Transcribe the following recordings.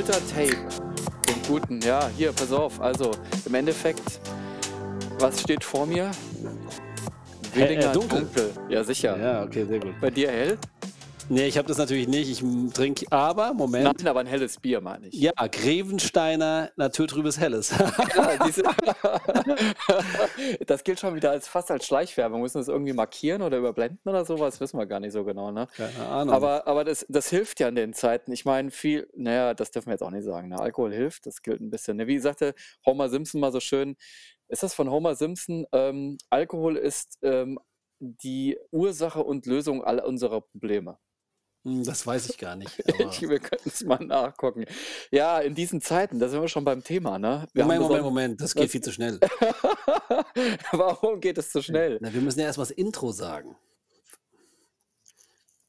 Filter-Tape. Den guten, ja, hier, pass auf. Also, im Endeffekt, was steht vor mir? Willinger äh, dunkel. dunkel. Ja, sicher. Ja, okay, sehr gut. Bei dir hell? Nee, ich habe das natürlich nicht. Ich trinke, aber, Moment. Nein, aber ein helles Bier, meine ich. Ja, Grevensteiner Naturtrübes Helles. ja, diese, das gilt schon wieder als fast als Schleichwerbung. Müssen wir das irgendwie markieren oder überblenden oder sowas? Wissen wir gar nicht so genau, ne? Keine Ahnung. Aber, aber das, das hilft ja in den Zeiten. Ich meine, viel, naja, das dürfen wir jetzt auch nicht sagen. Ne? Alkohol hilft, das gilt ein bisschen. Ne? Wie sagte Homer Simpson mal so schön, ist das von Homer Simpson? Ähm, Alkohol ist ähm, die Ursache und Lösung all unserer Probleme. Hm, das weiß ich gar nicht. wir könnten es mal nachgucken. Ja, in diesen Zeiten, da sind wir schon beim Thema, ne? Wir Moment, Moment, Moment, das geht viel zu schnell. Warum geht es zu schnell? Na, wir müssen ja erst mal das Intro sagen.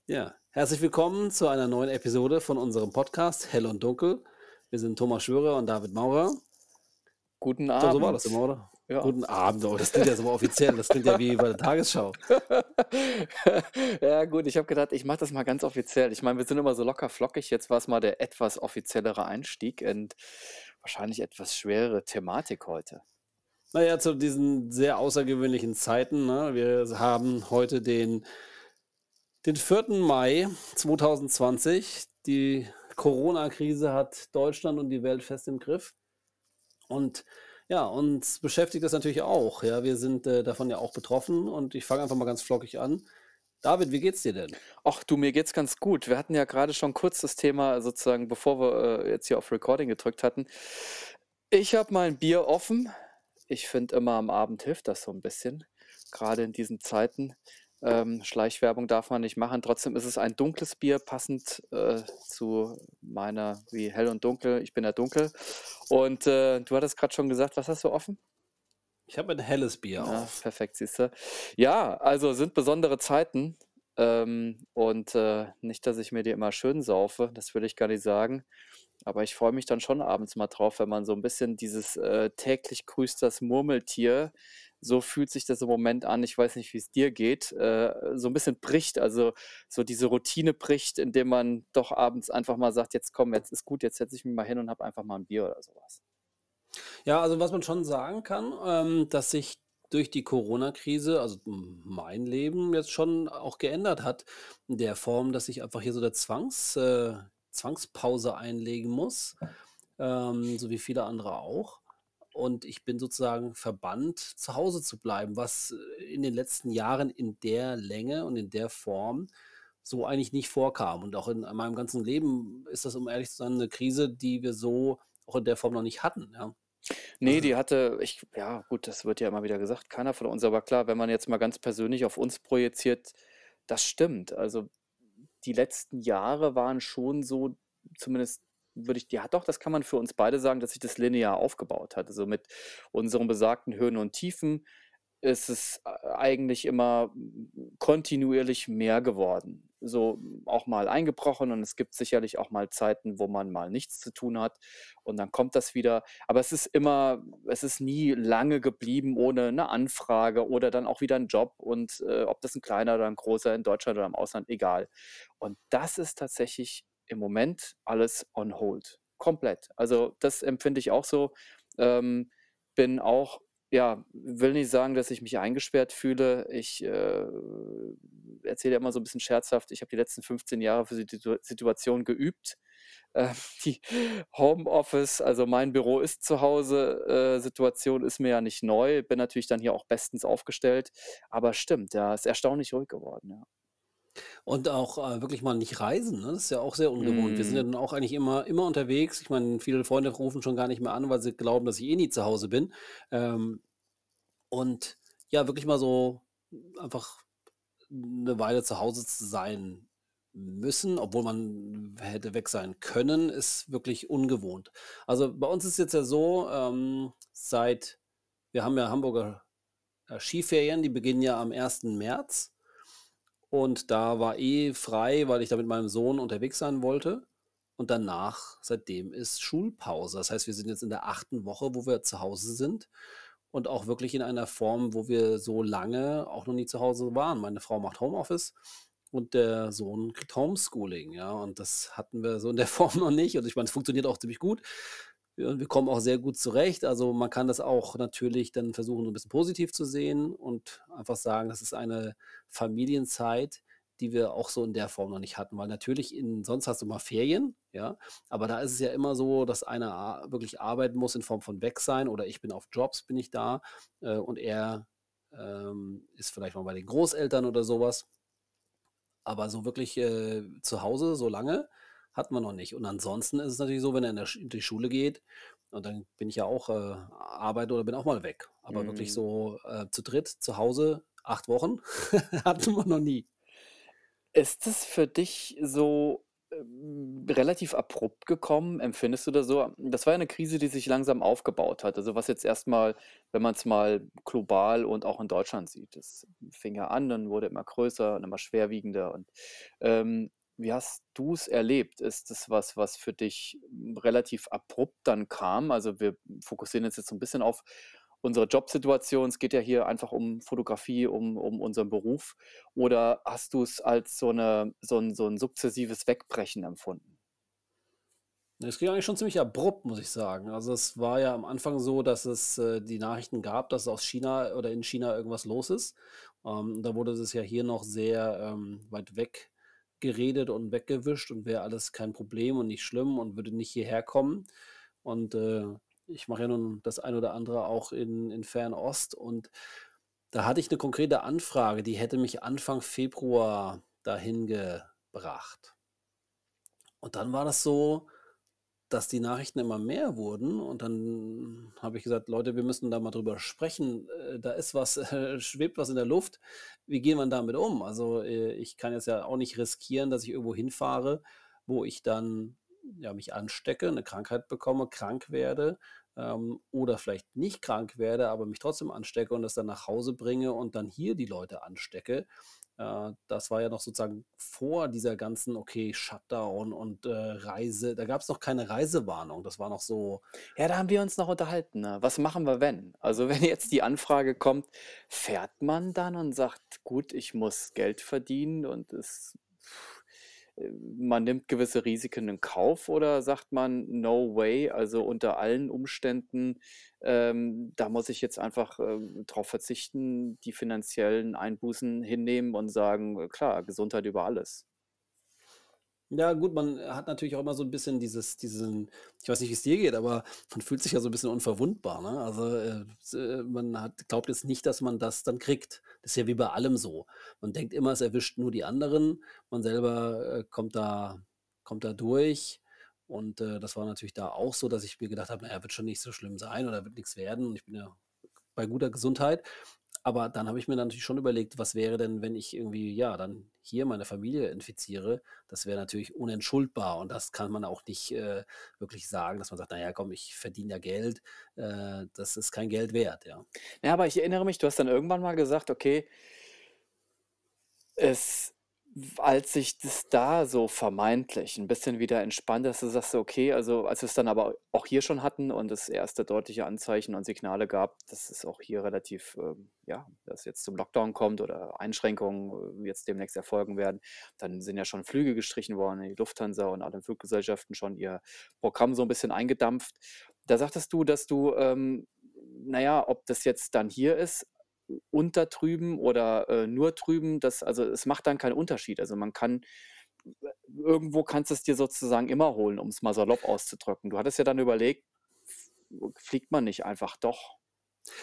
Ja, herzlich willkommen zu einer neuen Episode von unserem Podcast Hell und Dunkel. Wir sind Thomas Schwörer und David Maurer. Guten Abend. So war das immer, oder? Ja. Guten Abend, oh, das klingt ja so offiziell, das klingt ja wie bei der Tagesschau. ja, gut, ich habe gedacht, ich mache das mal ganz offiziell. Ich meine, wir sind immer so locker flockig. Jetzt war es mal der etwas offiziellere Einstieg und wahrscheinlich etwas schwerere Thematik heute. Naja, zu diesen sehr außergewöhnlichen Zeiten. Ne? Wir haben heute den, den 4. Mai 2020. Die Corona-Krise hat Deutschland und die Welt fest im Griff. Und ja, uns beschäftigt das natürlich auch. Ja, wir sind äh, davon ja auch betroffen und ich fange einfach mal ganz flockig an. David, wie geht's dir denn? Ach du, mir geht's ganz gut. Wir hatten ja gerade schon kurz das Thema sozusagen, bevor wir äh, jetzt hier auf Recording gedrückt hatten. Ich habe mein Bier offen. Ich finde immer am Abend hilft das so ein bisschen, gerade in diesen Zeiten. Ähm, Schleichwerbung darf man nicht machen. Trotzdem ist es ein dunkles Bier, passend äh, zu meiner, wie hell und dunkel. Ich bin ja dunkel. Und äh, du hattest gerade schon gesagt, was hast du offen? Ich habe ein helles Bier ja, auf. Perfekt, siehst du. Ja, also sind besondere Zeiten. Ähm, und äh, nicht, dass ich mir die immer schön saufe, das will ich gar nicht sagen. Aber ich freue mich dann schon abends mal drauf, wenn man so ein bisschen dieses äh, täglich grüßt das Murmeltier so fühlt sich das im Moment an, ich weiß nicht, wie es dir geht, äh, so ein bisschen bricht, also so diese Routine bricht, indem man doch abends einfach mal sagt, jetzt komm, jetzt ist gut, jetzt setze ich mich mal hin und habe einfach mal ein Bier oder sowas. Ja, also was man schon sagen kann, ähm, dass sich durch die Corona-Krise, also mein Leben jetzt schon auch geändert hat, in der Form, dass ich einfach hier so der Zwangs, äh, Zwangspause einlegen muss, ähm, so wie viele andere auch und ich bin sozusagen verbannt, zu Hause zu bleiben, was äh, in den letzten Jahren in der Länge und in der Form so eigentlich nicht vorkam. Und auch in meinem ganzen Leben ist das, um ehrlich zu sein, eine Krise, die wir so auch in der Form noch nicht hatten. Ja. Nee, also die hatte, ich, ja gut, das wird ja immer wieder gesagt, keiner von uns, aber klar, wenn man jetzt mal ganz persönlich auf uns projiziert, das stimmt. Also die letzten Jahre waren schon so, zumindest würde ich, ja doch, das kann man für uns beide sagen, dass sich das linear aufgebaut hat. Also mit unseren besagten Höhen und Tiefen ist es äh, eigentlich immer kontinuierlich mehr geworden. So auch mal eingebrochen und es gibt sicherlich auch mal Zeiten, wo man mal nichts zu tun hat und dann kommt das wieder. Aber es ist immer, es ist nie lange geblieben ohne eine Anfrage oder dann auch wieder ein Job und äh, ob das ein kleiner oder ein großer in Deutschland oder im Ausland, egal. Und das ist tatsächlich im Moment alles on hold. Komplett. Also das empfinde ich auch so. Ähm, bin auch, ja, will nicht sagen, dass ich mich eingesperrt fühle. Ich äh, erzähle immer so ein bisschen scherzhaft, ich habe die letzten 15 Jahre für die Situation geübt. Äh, die Homeoffice, also mein Büro ist zu Hause, äh, Situation ist mir ja nicht neu, bin natürlich dann hier auch bestens aufgestellt. Aber stimmt, ja, ist erstaunlich ruhig geworden, ja. Und auch, äh, wirklich mal nicht reisen, ne? Das ist ja auch sehr ungewohnt. Wir sind ja Mhm. dann auch eigentlich immer immer unterwegs. Ich meine, viele Freunde rufen schon gar nicht mehr an, weil sie glauben, dass ich eh nie zu Hause bin. Ähm, und ja, wirklich mal so einfach eine Weile zu Hause zu sein müssen, obwohl man hätte weg sein können, ist wirklich ungewohnt. Also, bei uns ist jetzt ja so, ähm, seit wir haben ja Hamburger, äh, Skiferien, die beginnen ja am 1. März. Und da war eh frei, weil ich da mit meinem Sohn unterwegs sein wollte. Und danach, seitdem ist Schulpause. Das heißt, wir sind jetzt in der achten Woche, wo wir zu Hause sind. Und auch wirklich in einer Form, wo wir so lange auch noch nie zu Hause waren. Meine Frau macht Homeoffice. und der Sohn kriegt Homeschooling, ja. Und das hatten wir so in der Form noch nicht. Und ich meine, es funktioniert auch ziemlich gut. Wir wir kommen auch sehr gut zurecht. Also, man kann das auch natürlich dann versuchen, so 'n bisschen positiv zu sehen und einfach sagen, das ist eine Familienzeit, die wir auch so in der Form noch nicht hatten. Weil natürlich in sonst hast du mal Ferien, ja, aber da ist es ja immer so, dass einer wirklich arbeiten muss in Form von weg sein oder ich bin auf Jobs bin ich da, äh, und er, ähm, ist vielleicht mal bei den Großeltern oder so was. Aber so wirklich, äh, zu Hause so lange hatten wir noch nicht. Und ansonsten ist es natürlich so, wenn er in der in die Schule geht und dann bin ich ja auch, äh, arbeiten oder bin auch mal weg. Aber wirklich Mhm. so, äh, zu dritt zu Hause 8 Wochen hatten wir noch nie. Ist es für dich so, ähm, relativ abrupt gekommen? Empfindest du das so? Das war ja 'ne Krise, die sich langsam aufgebaut hat. Also, was jetzt erst mal wenn man's mal global und auch in Deutschland sieht. Das fing ja an und wurde immer größer und immer schwerwiegender und, ähm, wie hast du's erlebt? Ist das was, was für dich, hm, relativ abrupt dann kam? Also, wir fokussieren uns jetzt so 'n bisschen auf unsere Jobsituation. Es geht ja hier einfach um Fotografie, um um unseren Beruf. Oder hast du's als so 'ne so 'n so 'n sukzessives Wegbrechen empfunden? Ne, es ging eigentlich schon ziemlich abrupt, muss ich sagen. Also, es war ja am Anfang so, dass es, äh, die Nachrichten gab, dass aus China oder in China irgendwas los ist. Ähm, da wurde das ja hier noch sehr, ähm, weit weg geredet und weggewischt und wäre alles kein Problem und nicht schlimm und würde nicht hierher kommen. Und, äh, ich mache ja nun das ein oder andere auch in in Fernost und da hatte ich 'ne konkrete Anfrage, die hätte mich Anfang Februar dahin gebracht. Und dann war das so, dass die Nachrichten immer mehr wurden und dann habe ich gesagt: „Leute, wir müssen da mal drüber sprechen. Äh, da ist was äh, schwebt was in der Luft. Wie gehen wir damit um?“ Also, äh, ich kann jetzt ja auch nicht riskieren, dass ich irgendwo hinfahre, wo ich dann, ja, mich anstecke, 'ne Krankheit bekomme, krank werde, ähm, oder vielleicht nicht krank werde, aber mich trotzdem anstecke und das dann nach Hause bringe und dann hier die Leute anstecke. Äh, das war ja noch sozusagen vor dieser ganzen, okay, Shutdown und, äh, Reise da gab's noch keine Reisewarnung. Das war noch so Ja, da haben wir uns noch unterhalten, ne? Was machen wir, wenn? Also, wenn jetzt die Anfrage kommt, fährt man dann und sagt: „Gut, ich muss Geld verdienen und es man nimmt gewisse Risiken in Kauf“, oder sagt man: „No way, also, unter allen Umständen, ähm, da muss ich jetzt einfach, ähm, drauf verzichten, die finanziellen Einbußen hinnehmen und sagen: ‚Äh, klar, Gesundheit über alles.‘“ Ja gut, man hat natürlich auch immer so 'n bisschen dieses diesen ich weiß nicht, wie's dir geht, aber man fühlt sich ja so 'n bisschen unverwundbar, ne? Also, äh, äh, man hat glaubt jetzt nicht, dass man das dann kriegt. Das ist ja wie bei allem so. Man denkt immer, es erwischt nur die anderen. Man selber, äh, kommt da kommt da durch. Und, äh, das war natürlich da auch so, dass ich mir gedacht habe: „Na ja, wird schon nicht so schlimm sein oder wird nix werden.“ Und ich bin ja bei guter Gesundheit. Aber dann habe ich mir natürlich schon überlegt: „Was wäre denn, wenn ich irgendwie, ja, dann hier meine Familie infiziere?“ Das wäre natürlich unentschuldbar und das kann man auch nicht, äh, wirklich sagen, dass man sagt: „Na ja, komm, ich verdiene ja Geld.“ Äh, das ist kein Geld wert, ja. Ja, aber ich erinnere mich, du hast dann irgendwann mal gesagt: „Okay“ es als sich das da so vermeintlich 'n bisschen wieder entspannt, dass du sagst: „Okay“, also, als wir's dann aber auch hier schon hatten und es erste deutliche Anzeichen und Signale gab, dass es auch hier relativ, ähm, ja dass es jetzt zum Lockdown kommt oder Einschränkungen, äh, jetzt demnächst erfolgen werden. Dann sind ja schon Flüge gestrichen worden, die Lufthansa und alle Fluggesellschaften schon ihr Programm so 'n bisschen eingedampft. Da sagtest du, dass du, ähm, na ja, ob das jetzt dann hier ist, und da drüben oder, äh, nur drüben, das also, es macht dann keinen Unterschied. Also, man kann irgendwo kannst du's dir sozusagen immer holen, um's mal salopp auszudrücken. Du hattest ja dann überlegt, fliegt man nicht einfach doch?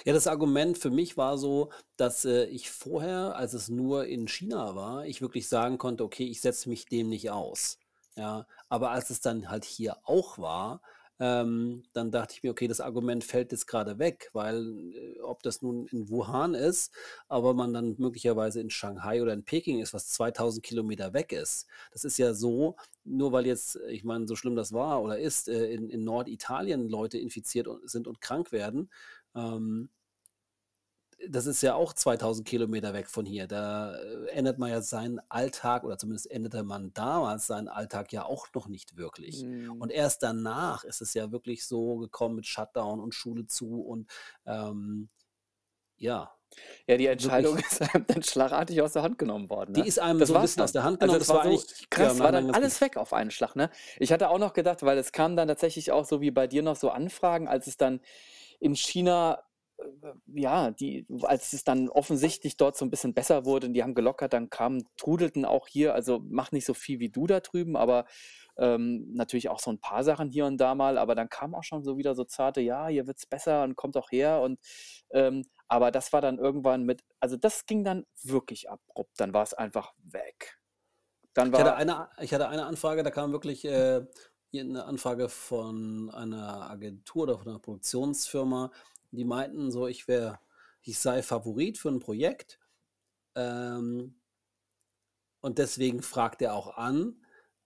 Ja, das Argument für mich war so, dass, äh, ich vorher, als es nur in China war, ich wirklich sagen konnte: „Okay, ich setze mich dem nicht aus“, ja? Aber als es dann halt hier auch war, ähm, dann dachte ich mir: „Okay, das Argument fällt jetzt grade weg“, weil, äh, ob das nun in Wuhan ist, aber man dann möglicherweise in Shanghai oder in Peking ist, was 2.000 Kilometer weg ist. Das ist ja so, nur weil jetzt ich meine, so schlimm das war oder ist, äh, in in Norditalien Leute infiziert sind und krank werden, ähm das ist ja auch 2.000 Kilometer weg von hier. Da, äh, ändert man ja seinen Alltag oder zumindest änderte man damals seinen Alltag ja auch noch nicht wirklich. Mhm. Und erst danach ist es ja wirklich so gekommen mit Shutdown und Schule zu und, ähm, ja. Ja, die Entscheidung Wirklich. ist einem dann schlagartig aus der Hand genommen worden, Die ne? ist einem Das so 'n war's bisschen aus der Hand Also, genommen. das Das war war so krass, war dann alles weg auf einen Schlag, ne? Ich hatte auch noch gedacht weil es kamen dann tatsächlich auch so wie bei dir noch so Anfragen, als es dann in China, ja, die als es dann offensichtlich dort so 'n bisschen besser wurde und die haben gelockert, dann kamen trudelten auch hier also, mach nicht so viel wie du da drüben, aber, ähm, natürlich auch so 'n paar Sachen hier und da mal, aber dann kam auch schon so wieder so zarte: „Ja, hier wird's besser und kommt doch her“ und, ähm aber das war dann irgendwann mit also, das ging dann wirklich abrupt. Dann war's einfach weg. Dann Ich hatte war eine ich hatte eine Anfrage, da kam wirklich, äh, hier 'ne Anfrage von einer Agentur oder von 'ner Produktionsfirma. Die meinten so, ich wäre ich sei Favorit für 'n Projekt. Ähm und deswegen fragt er auch an,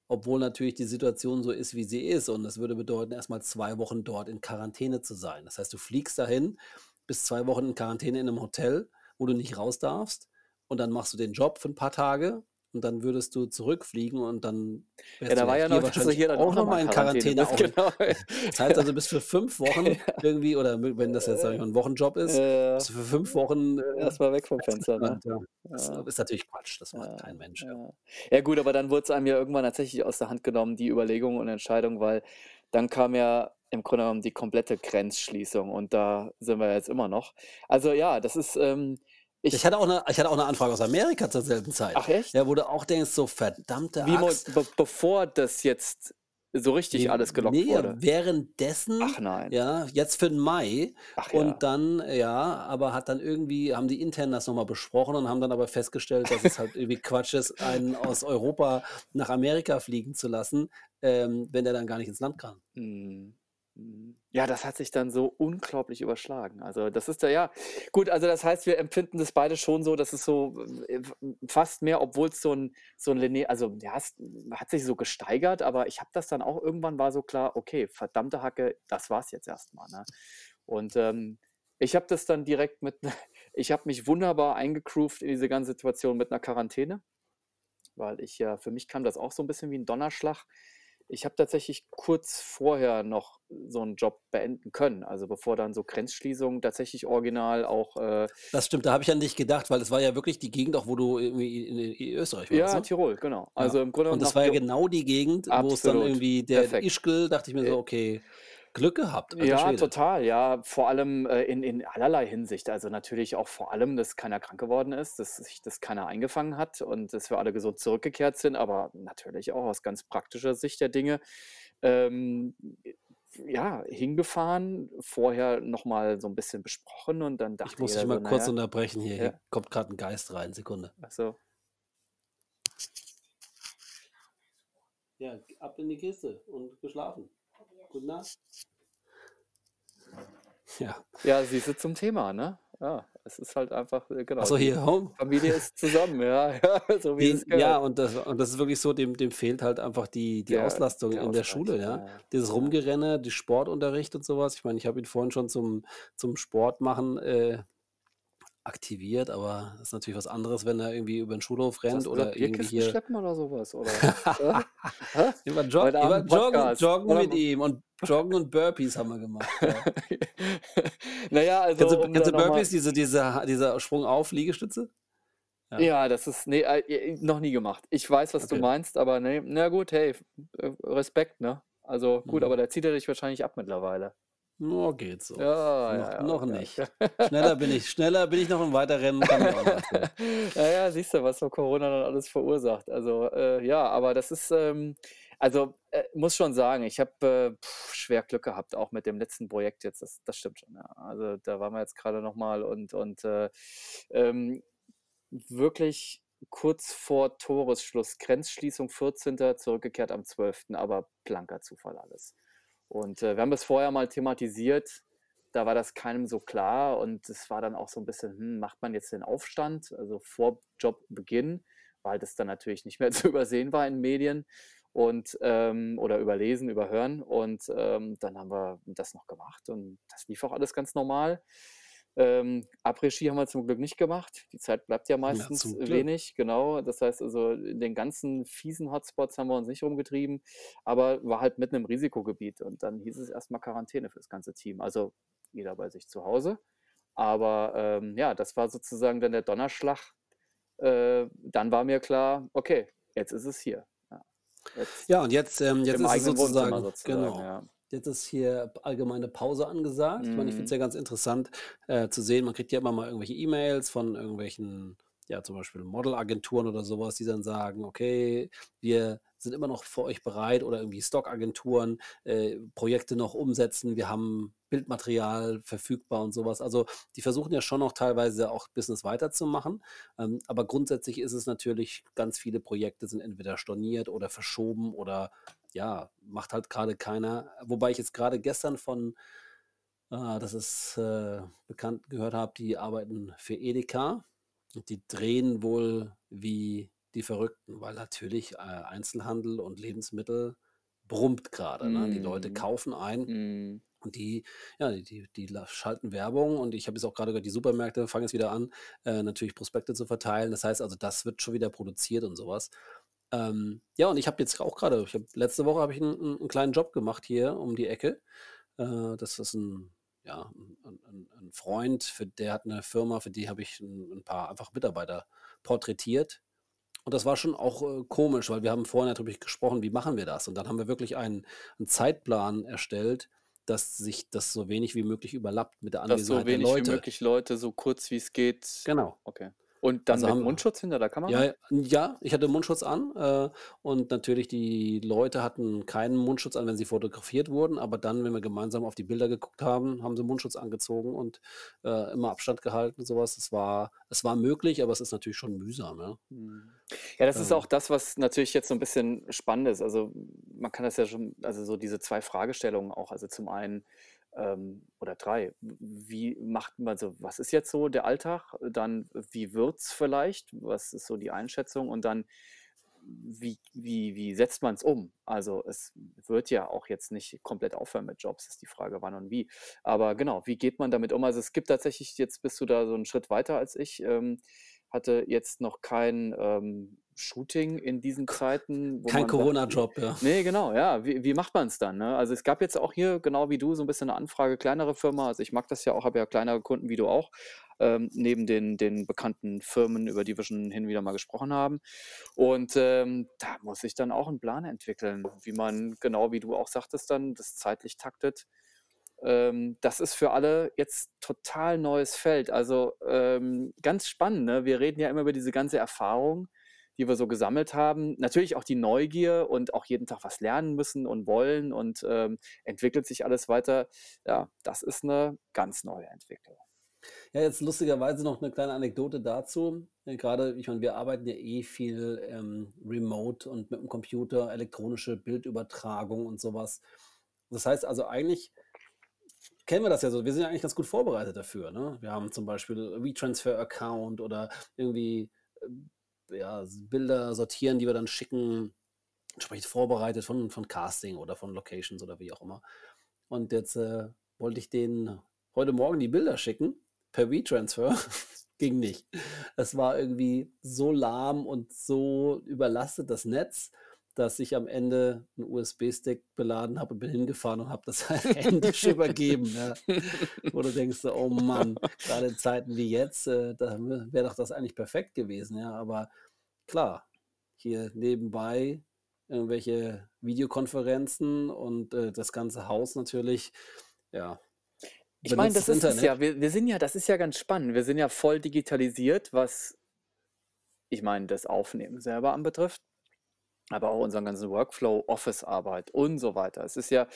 obwohl natürlich die Situation so ist, wie sie ist. Und das würde bedeuten, erst mal 2 Wochen dort in Quarantäne zu sein. Das heißt, du fliegst dahin, bist 2 Wochen in Quarantäne in 'nem Hotel, wo du nicht raus darfst und dann machst du den Job für 'n paar Tage und dann würdest du zurückfliegen und dann Ja, da war ja hier noch, dass hier dann auch auch noch noch mal mal in Quarantäne Quarantäne auch genau. Das heißt also, bis für 5 Wochen irgendwie oder wenn das jetzt, sage ich mal, 'n Wochenjob ist, Ja. bist du für 5 Wochen, äh, Erst mal weg vom Fenster, ne? Ja. Das Ja. ist natürlich Quatsch. Das macht Ja, kein Mensch, ja. gut, aber dann wurd's einem ja irgendwann tatsächlich aus der Hand genommen, die Überlegung und Entscheidung, weil dann kam ja im Grunde genommen die komplette Grenzschließung und da sind wir jetzt immer noch. Also, ja, das ist, ähm Ich ich hatte auch 'ne ich hatte auch 'ne Anfrage aus Amerika zur selben Zeit. Ach echt? Ja, wo du auch denkst, so: „Verdammte Wie Axt.“ be bevor das jetzt so richtig Ne, alles gelockt ne, wurde? währenddessen, Ach nein. ja, jetzt für 'n Mai Ach ja. und dann ja, aber hat dann irgendwie haben die intern das noch mal besprochen und haben dann aber festgestellt, dass es halt irgendwie Quatsch ist, einen aus Europa nach Amerika fliegen zu lassen, ähm, wenn der dann gar nicht ins Land kann. Mhm. Mhm. Ja, das hat sich dann so unglaublich überschlagen. Also, das ist ja ja gut, also das heißt, wir empfinden das beide schon so, dass es so, äh, fast mehr obwohl's so 'n so 'n Linear also, ja, es hat sich so gesteigert, aber ich habe das dann auch irgendwann war so klar: „Okay, verdammte Hacke, das war's jetzt erst mal“, ne? Und, ähm, ich habe das dann direkt mit ich habe mich wunderbar eingegroovt in diese ganze Situation mit 'ner Quarantäne, weil ich ja für mich kam das auch so 'n bisschen wie 'n Donnerschlag. Ich habe tatsächlich kurz vorher noch so 'n Job beenden können, also bevor dann so Grenzschließungen tatsächlich original auch, äh Das stimmt, da habe ich an dich gedacht, weil es war ja wirklich die Gegend auch, wo du irgendwie in in Österreich warst, Ja, ne? Tirol, genau. Ja. Also, im Grunde Und das war ja genau die Gegend, wo es dann irgendwie der Perfekt. Ischgl dachte ich mir so: Äh „Okay, Glück gehabt, alter Ja, Schwede.“ total, ja, vor allem, äh, in in allerlei Hinsicht. Also, natürlich auch vor allem, dass keiner krank geworden ist, dass sich das keiner eingefangen hat und dass wir alle gesund zurückgekehrt sind, aber natürlich auch aus ganz praktischer Sicht der Dinge. Ähm, ja, hingefahren, vorher noch mal so 'n bisschen besprochen und dann Ich dachte muss dich mal so: „Na kurz ja“ unterbrechen hier. Hier Ja. kommt grad 'n Geist rein, Sekunde. Ach so. Ja, ab in die Kiste und geschlafen. Nacht. Ja. Ja, siehste, zum Thema, ne? Ja, es ist halt einfach, äh, genau, so, die hier Home Familie ist zusammen, ja, ja, so wie Die es ja, und das und das ist wirklich so, dem dem fehlt halt einfach die die Der Auslastung in der Schule, ja. ja, Dieses ja. Rumgerenne, die Sportunterricht und so was. Ich meine, ich habe ihn vorhin schon zum zum Sport machen, äh, aktiviert, aber ist natürlich was anderes, wenn er irgendwie über 'n Schulhof rennt du oder irgendwie hier schleppen oder so was, oder? Immer jog Abend joggen joggen mit ihm und Joggen und Burpees haben wir gemacht, ja. Na ja, Kennst also, du um kennst du Burpees, diese diese dieser Sprung-auf-Liegestütze? Ja. Ja, das ist ne, äh, äh, noch nie gemacht. Ich weiß, was du Okay. meinst, aber ne, na gut, hey, äh, Respekt, ne? Also, gut, Mhm. aber da zieht er dich wahrscheinlich ab mittlerweile. Ja, geht so. Ja, Noch ja, noch okay, nicht. Schneller bin ich schneller bin ich noch im Weiterrennen, kann ich auch noch erzählen. Ja, ja, siehst du, was so Corona dann alles verursacht. Also, äh, ja, aber das ist, ähm also, äh, muss schon sagen, ich habe, äh, schwer Glück gehabt, auch mit dem letzten Projekt jetzt. Das das stimmt schon, ja. Also, da waren wir jetzt grade noch mal und und, äh, ähm, wirklich kurz vor Toresschluss, Grenzschließung 14., zurückgekehrt am 12., aber blanker Zufall alles. Und, äh, wir haben das vorher mal thematisiert, da war das keinem so klar und es war dann auch so 'n bisschen: „Hm, macht man jetzt den Aufstand?“ Also, vor Jobbeginn, weil das dann natürlich nicht mehr zu übersehen war in Medien und, ähm oder überlesen, überhören und, ähm, dann haben wir das noch gemacht und das lief auch alles ganz normal. Ähm, Après-Ski haben wir zum Glück nicht gemacht. Die Zeit bleibt ja Ja, meistens Glück. wenig, genau. Das heißt also, in den ganzen fiesen Hotspots haben wir uns nicht rumgetrieben, aber war halt mitten im Risikogebiet und dann hieß es erst mal Quarantäne fürs ganze Team. Also, jeder bei sich zu Hause Aber ähm, ja, das war sozusagen dann der Donnerschlag. Äh, dann war mir klar, okay, jetzt ist es hier. Ja, jetzt ja und jetzt, ähm, jetzt ist es sozusagen, sozusagen genau. ja. Jetzt ist hier allgemeine Pause angesagt. Ich meine, ich finde es Mhm. ja ganz interessant äh, zu sehen. Man kriegt ja immer mal irgendwelche E-Mails von irgendwelchen, ja, zum Beispiel Modelagenturen oder sowas, die dann sagen, okay, wir sind immer noch für euch bereit oder irgendwie Stockagenturen, äh, Projekte noch umsetzen. Wir haben Bildmaterial verfügbar und sowas. Also die versuchen ja schon noch teilweise auch Business weiterzumachen. Ähm, aber grundsätzlich ist es natürlich, ganz viele Projekte sind entweder storniert oder verschoben oder ja, macht halt gerade keiner. Wobei ich jetzt gerade gestern von, äh, das ist äh, bekannt gehört habe, die arbeiten für Edeka und die drehen wohl wie die Verrückten, weil natürlich äh, Einzelhandel und Lebensmittel brummt gerade. Ne? Die Leute Mhm. kaufen ein Mhm. und die, ja, die, die, schalten Werbung und ich habe jetzt auch gerade gehört, die Supermärkte fangen jetzt wieder an, äh, natürlich Prospekte zu verteilen. Das heißt also, das wird schon wieder produziert und sowas. Ähm, ja, und ich habe jetzt auch gerade, letzte Woche habe ich einen, einen kleinen Job gemacht hier um die Ecke. Äh, das ist ein, ja, ein, ein, Freund, für, der hat eine Firma, für die habe ich ein, ein paar einfach Mitarbeiter porträtiert. Und das war schon auch äh, komisch, weil wir haben vorhin darüber gesprochen, wie machen wir das? Und dann haben wir wirklich einen, einen Zeitplan erstellt, dass sich das so wenig wie möglich überlappt mit der Dass so Anwesenheit wenig wie Leute. möglich Leute so kurz wie es geht. Genau. Okay. Und dann Also mit haben. Mundschutz hinter der Kamera? Ja, ja, ich hatte Mundschutz an äh, und natürlich die Leute hatten keinen Mundschutz an, wenn sie fotografiert wurden, aber dann, wenn wir gemeinsam auf die Bilder geguckt haben, haben sie Mundschutz angezogen und äh, immer Abstand gehalten und sowas. Es war, es war möglich, aber es ist natürlich schon mühsam, ja. Mhm. Ja, das ist Ähm, auch das, was natürlich jetzt so ein bisschen spannend ist. Also man kann das ja schon, also so diese zwei Fragestellungen auch. Also zum einen ähm, oder drei, wie macht man so, was ist jetzt so der Alltag? Dann wie wird's vielleicht? Was ist so die Einschätzung? Und dann wie, wie, wie setzt man es um? Also es wird ja auch jetzt nicht komplett aufhören mit Jobs, ist die Frage, wann und wie. Aber genau, wie geht man damit um? Also es gibt tatsächlich, jetzt bist du da so einen Schritt weiter als ich, ähm, hatte jetzt noch kein ähm, Shooting in diesen Zeiten, Kein Corona-Job, ja. nee, genau, ja, wie, wie macht man es dann? Ne? Also es gab jetzt auch hier, genau wie du, so ein bisschen eine Anfrage, kleinere Firma, also ich mag das ja auch, habe ja kleinere Kunden wie du auch, ähm, neben den, den bekannten Firmen, über die wir schon hin und wieder mal gesprochen haben. Und ähm, da muss ich dann auch einen Plan entwickeln, wie man, genau wie du auch sagtest, dann das zeitlich taktet. Ähm, das ist für alle jetzt total neues Feld. Also ähm, ganz spannend. Ne? Wir reden ja immer über diese ganze Erfahrung, die wir so gesammelt haben. Natürlich auch die Neugier und auch jeden Tag was lernen müssen und wollen und ähm, entwickelt sich alles weiter. Ja, das ist eine ganz neue Entwicklung. Ja, jetzt lustigerweise noch eine kleine Anekdote dazu. Äh, Gerade, ich meine, wir arbeiten ja eh viel ähm, remote und mit dem Computer, elektronische Bildübertragung und sowas. Das heißt also eigentlich kennen wir das ja so. Wir sind ja eigentlich ganz gut vorbereitet dafür. Ne? Wir haben zum Beispiel WeTransfer-Account oder irgendwie äh, ja, Bilder sortieren, die wir dann schicken, entsprechend vorbereitet von, von Casting oder von Locations oder wie auch immer. Und jetzt äh, wollte ich denen heute Morgen die Bilder schicken per WeTransfer. Ging nicht. Es war irgendwie so lahm und so überlastet das Netz, dass ich am Ende einen USB-Stick beladen habe und bin hingefahren und habe das händisch übergeben. Ja. Wo du denkst, oh Mann, gerade in Zeiten wie jetzt, äh, da wäre doch das eigentlich perfekt gewesen. Ja, aber klar, hier nebenbei irgendwelche Videokonferenzen und äh, das ganze Haus natürlich, ja, Ich meine, benutzt das ist es ja. Wir, wir sind ja, das ist ja ganz spannend. Wir sind ja voll digitalisiert, was, ich meine, das Aufnehmen selber anbetrifft, aber auch unseren ganzen Workflow, Office-Arbeit und so weiter. Es ist ja,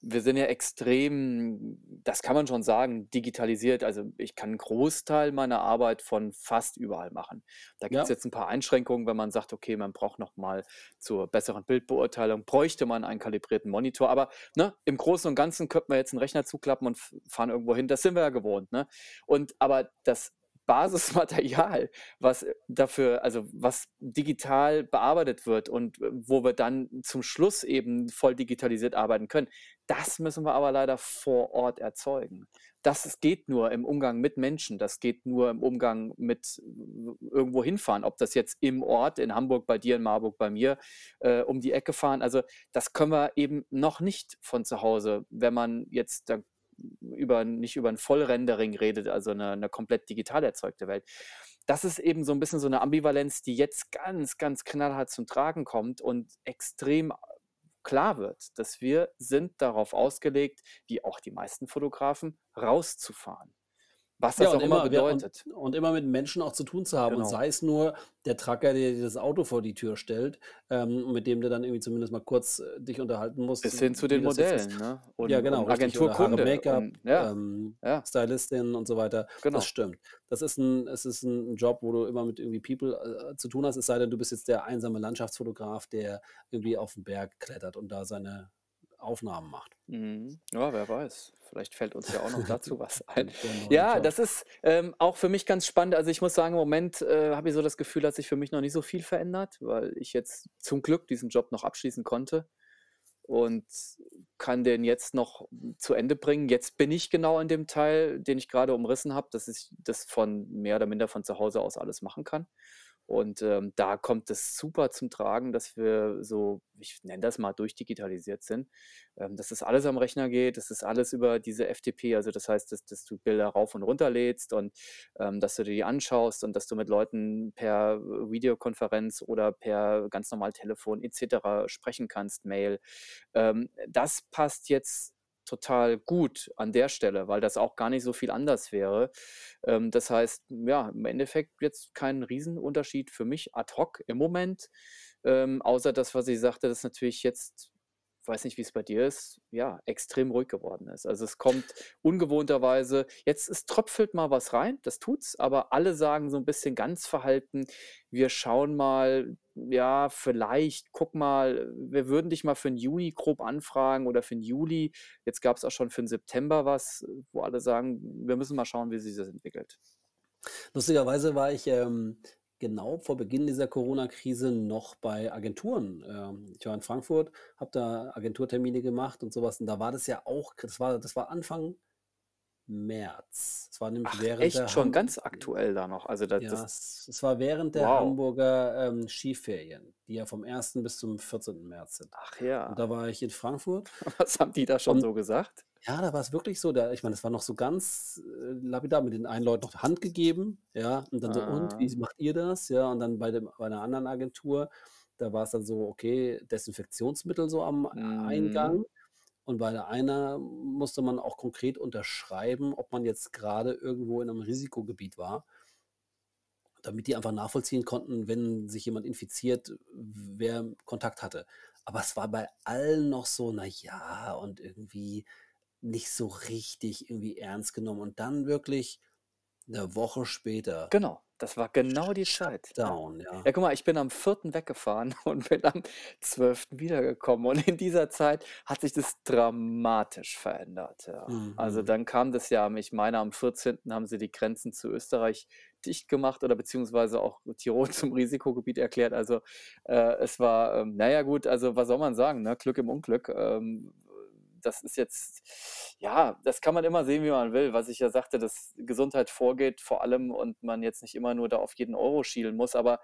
wir sind ja extrem, das kann man schon sagen, digitalisiert. Also ich kann einen Großteil meiner Arbeit von fast überall machen. Da gibt es Ja, jetzt ein paar Einschränkungen, wenn man sagt, okay, man braucht noch mal zur besseren Bildbeurteilung, bräuchte man einen kalibrierten Monitor. Aber ne, im Großen und Ganzen könnte man jetzt einen Rechner zuklappen und fahren irgendwo hin. Das sind wir ja gewohnt. Ne? Und aber das Basismaterial, was dafür, also was digital bearbeitet wird und äh, wo wir dann zum Schluss eben voll digitalisiert arbeiten können, das müssen wir aber leider vor Ort erzeugen. Das geht nur im Umgang mit Menschen, das geht nur im Umgang mit äh, irgendwo hinfahren, ob das jetzt im Ort, in Hamburg bei dir, in Marburg bei mir, äh, um die Ecke fahren. Also das können wir eben noch nicht von zu Hause, wenn man jetzt, da über, nicht über ein Vollrendering redet, also eine, eine komplett digital erzeugte Welt. Das ist eben so ein bisschen so eine Ambivalenz, die jetzt ganz, ganz knallhart zum Tragen kommt und extrem klar wird, dass wir sind darauf ausgelegt, wie auch die meisten Fotografen, rauszufahren. Was das Ja, auch und immer immer, wer, und, bedeutet. und immer mit Menschen auch zu tun zu haben. Und Genau. sei es nur der Tracker, der dir das Auto vor die Tür stellt, ähm, mit dem du dann irgendwie zumindest mal kurz äh, dich unterhalten musst, Bis hin zu den das. Modellen, ne? Ja, Und, genau, und. Oder Haare, Agenturkunde. Make-up, Und ja, ähm, ja, Stylistin und so weiter. Das genau. stimmt. Das ist ein, es ist ein Job, wo du immer mit irgendwie People äh, zu tun hast, es sei denn, du bist jetzt der einsame Landschaftsfotograf, der irgendwie auf den Berg klettert und da seine Aufnahmen macht. Mhm. Ja, wer weiß. Vielleicht fällt uns ja auch noch dazu was ein. Ja, das ist ähm, auch für mich ganz spannend. Also ich muss sagen, im Moment äh, habe ich so das Gefühl, hat sich für mich noch nicht so viel verändert, weil ich jetzt zum Glück diesen Job noch abschließen konnte und kann den jetzt noch zu Ende bringen. Jetzt bin ich genau in dem Teil, den ich gerade umrissen habe, dass ich das von mehr oder minder von zu Hause aus alles machen kann. Und ähm, da kommt es super zum Tragen, dass wir so, ich nenne das mal, durchdigitalisiert sind. Ähm, dass das alles am Rechner geht, dass das alles über diese FTP, also das heißt, dass, dass du Bilder rauf und runter lädst und ähm, dass du dir die anschaust und dass du mit Leuten per Videokonferenz oder per ganz normal Telefon etc. sprechen kannst, Mail. Ähm, das passt jetzt total gut an der Stelle, weil das auch gar nicht so viel anders wäre. Ähm, das heißt, ja, im Endeffekt jetzt kein Riesenunterschied für mich ad hoc im Moment, ähm, außer das, was ich sagte, dass natürlich jetzt, weiß nicht, wie es bei dir ist, ja, extrem ruhig geworden ist. Also es kommt ungewohnterweise, jetzt es tröpfelt mal was rein, das tut's, aber alle sagen so ein bisschen ganz verhalten, wir schauen mal, ja, vielleicht, guck mal, wir würden dich mal für den Juni grob anfragen oder für den Juli. Jetzt gab es auch schon für den September was, wo alle sagen, wir müssen mal schauen, wie sich das entwickelt. Lustigerweise war ich ähm, genau vor Beginn dieser Corona-Krise noch bei Agenturen. Ähm, ich war in Frankfurt, habe da Agenturtermine gemacht und sowas. Und da war das ja auch, das war, das war Anfang März. Es war nämlich Ach, während echt der schon Ham ganz aktuell da noch. Also das, ja, das es, war während der wow. Hamburger ähm, Skiferien, die ja vom 1. bis zum 14. März sind. Ach Und ja, da war ich in Frankfurt was haben die da schon und so gesagt? ja, da war es wirklich so, da, ich meine, es war noch so ganz äh, lapidar mit den einen Leuten noch Hand gegeben, ja, und dann so, und Ah, wie macht ihr das? Ja, und dann bei dem, bei einer anderen Agentur, da war es dann so, okay, Desinfektionsmittel so am mhm. Eingang. Und bei der einer musste man auch konkret unterschreiben, ob man jetzt gerade irgendwo in einem Risikogebiet war, damit die einfach nachvollziehen konnten, wenn sich jemand infiziert, wer Kontakt hatte. Aber es war bei allen noch so, na ja, und irgendwie nicht so richtig irgendwie ernst genommen. Und dann wirklich eine Woche später, Genau, das war genau die Zeit. Ja. Shutdown, ja. Ja, guck mal, ich bin am 4. weggefahren und bin am 12. wiedergekommen. Und in dieser Zeit hat sich das dramatisch verändert. Ja. Also Mhm. dann kam das ja, ich meine, am 14. haben sie die Grenzen zu Österreich dicht gemacht oder beziehungsweise auch Tirol zum Risikogebiet erklärt. Also äh, es war, ähm, naja gut, also was soll man sagen, ne? Glück im Unglück. Ähm, das ist jetzt, ja, das kann man immer sehen, wie man will. Was ich ja sagte, dass Gesundheit vorgeht vor allem und man jetzt nicht immer nur da auf jeden Euro schielen muss, aber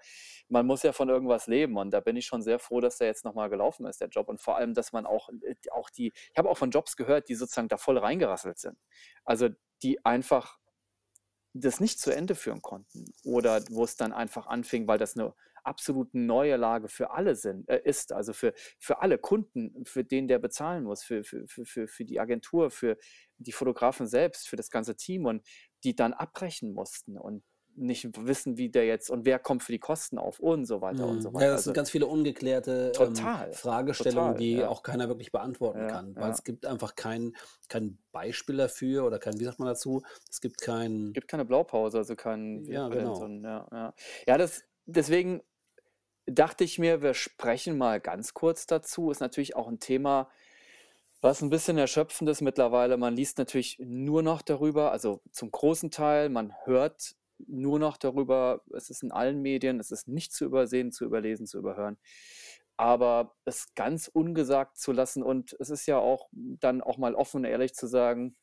man muss ja von irgendwas leben. Und da bin ich schon sehr froh, dass der jetzt nochmal gelaufen ist, der Job. Und vor allem, dass man auch, äh, auch die, ich habe auch von Jobs gehört, die sozusagen da voll reingerasselt sind. Also die einfach das nicht zu Ende führen konnten oder wo es dann einfach anfing, weil das eine absolut neue Lage für alle sind, äh, ist, also für, für alle Kunden, für den der bezahlen muss, für, für, für, für, die Agentur, für die Fotografen selbst, für das ganze Team und die dann abbrechen mussten und nicht wissen, wie der jetzt und wer kommt für die Kosten auf und so weiter und so Mhm. Ja, weiter. das sind Also ganz viele ungeklärte ähm, total, Fragestellungen, total, die ja, auch keiner wirklich beantworten ja, kann, weil es ja. gibt einfach kein, kein Beispiel dafür oder kein, wie sagt man dazu, es gibt kein, Gibt keine Blaupause, also kein, ja, denn so genau. ein, ja, ja. Ja, das, deswegen dachte ich mir, wir sprechen mal ganz kurz dazu. Ist natürlich auch ein Thema, was ein bisschen erschöpfend ist mittlerweile. Man liest natürlich nur noch darüber, also zum großen Teil, man hört nur noch darüber. Es ist in allen Medien, es ist nicht zu übersehen, zu überlesen, zu überhören. Aber es ganz ungesagt zu lassen und es ist ja auch dann auch mal offen und ehrlich zu sagen,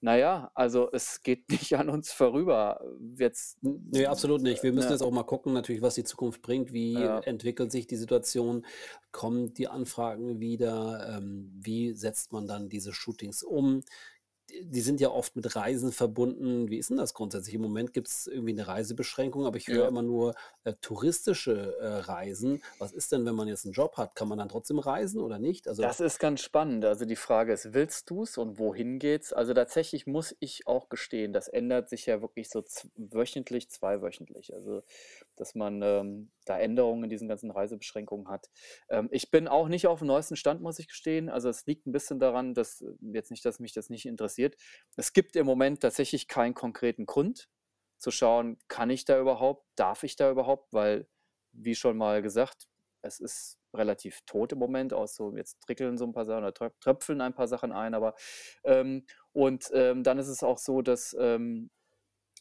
naja, also es geht nicht an uns vorüber. Jetzt, Nee, absolut nicht. Wir müssen ne, jetzt auch mal gucken, natürlich, was die Zukunft bringt. Wie ja, entwickelt sich die Situation? Kommen die Anfragen wieder? Ähm, wie setzt man dann diese Shootings um? Die sind ja oft mit Reisen verbunden. Wie ist denn das grundsätzlich? Im Moment gibt es irgendwie eine Reisebeschränkung, aber ich höre Ja. immer nur äh, touristische äh, Reisen. Was ist denn, wenn man jetzt einen Job hat? Kann man dann trotzdem reisen oder nicht? Also, Das ist ganz spannend. Also die Frage ist, willst du es und wohin geht's? Also tatsächlich muss ich auch gestehen, das ändert sich ja wirklich so wöchentlich, zweiwöchentlich. Also, dass man, ähm, da Änderungen in diesen ganzen Reisebeschränkungen hat. Ähm, ich bin auch nicht auf dem neuesten Stand, muss ich gestehen. Also, es liegt ein bisschen daran, dass äh, jetzt nicht, dass mich das nicht interessiert. Es gibt im Moment tatsächlich keinen konkreten Grund zu schauen, kann ich da überhaupt, darf ich da überhaupt? Weil, wie schon mal gesagt, es ist relativ tot im Moment, auch so jetzt trickeln so ein paar Sachen oder tröp tröpfeln ein paar Sachen ein, aber ähm, und, ähm, dann ist es auch so, dass, ähm,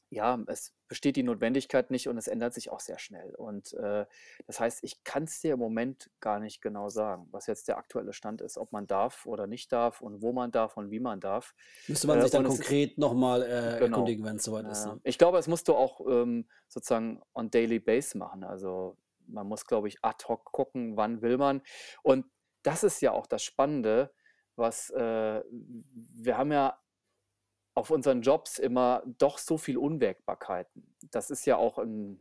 ja, es besteht die Notwendigkeit nicht und es ändert sich auch sehr schnell. Und, äh, das heißt, ich kann es dir im Moment gar nicht genau sagen, was jetzt der aktuelle Stand ist, ob man darf oder nicht darf und wo man darf und wie man darf. müsste man Äh, sich dann es konkret nochmal äh, genau. erkundigen, wenn es soweit ist, ne? ich glaube, das musst du auch, ähm, sozusagen on daily base machen. Also, man muss, glaube ich, ad hoc gucken, wann will man. Und das ist ja auch das Spannende, was, äh wir haben ja auf unseren Jobs immer doch so viel Unwägbarkeiten. Das ist ja auch 'n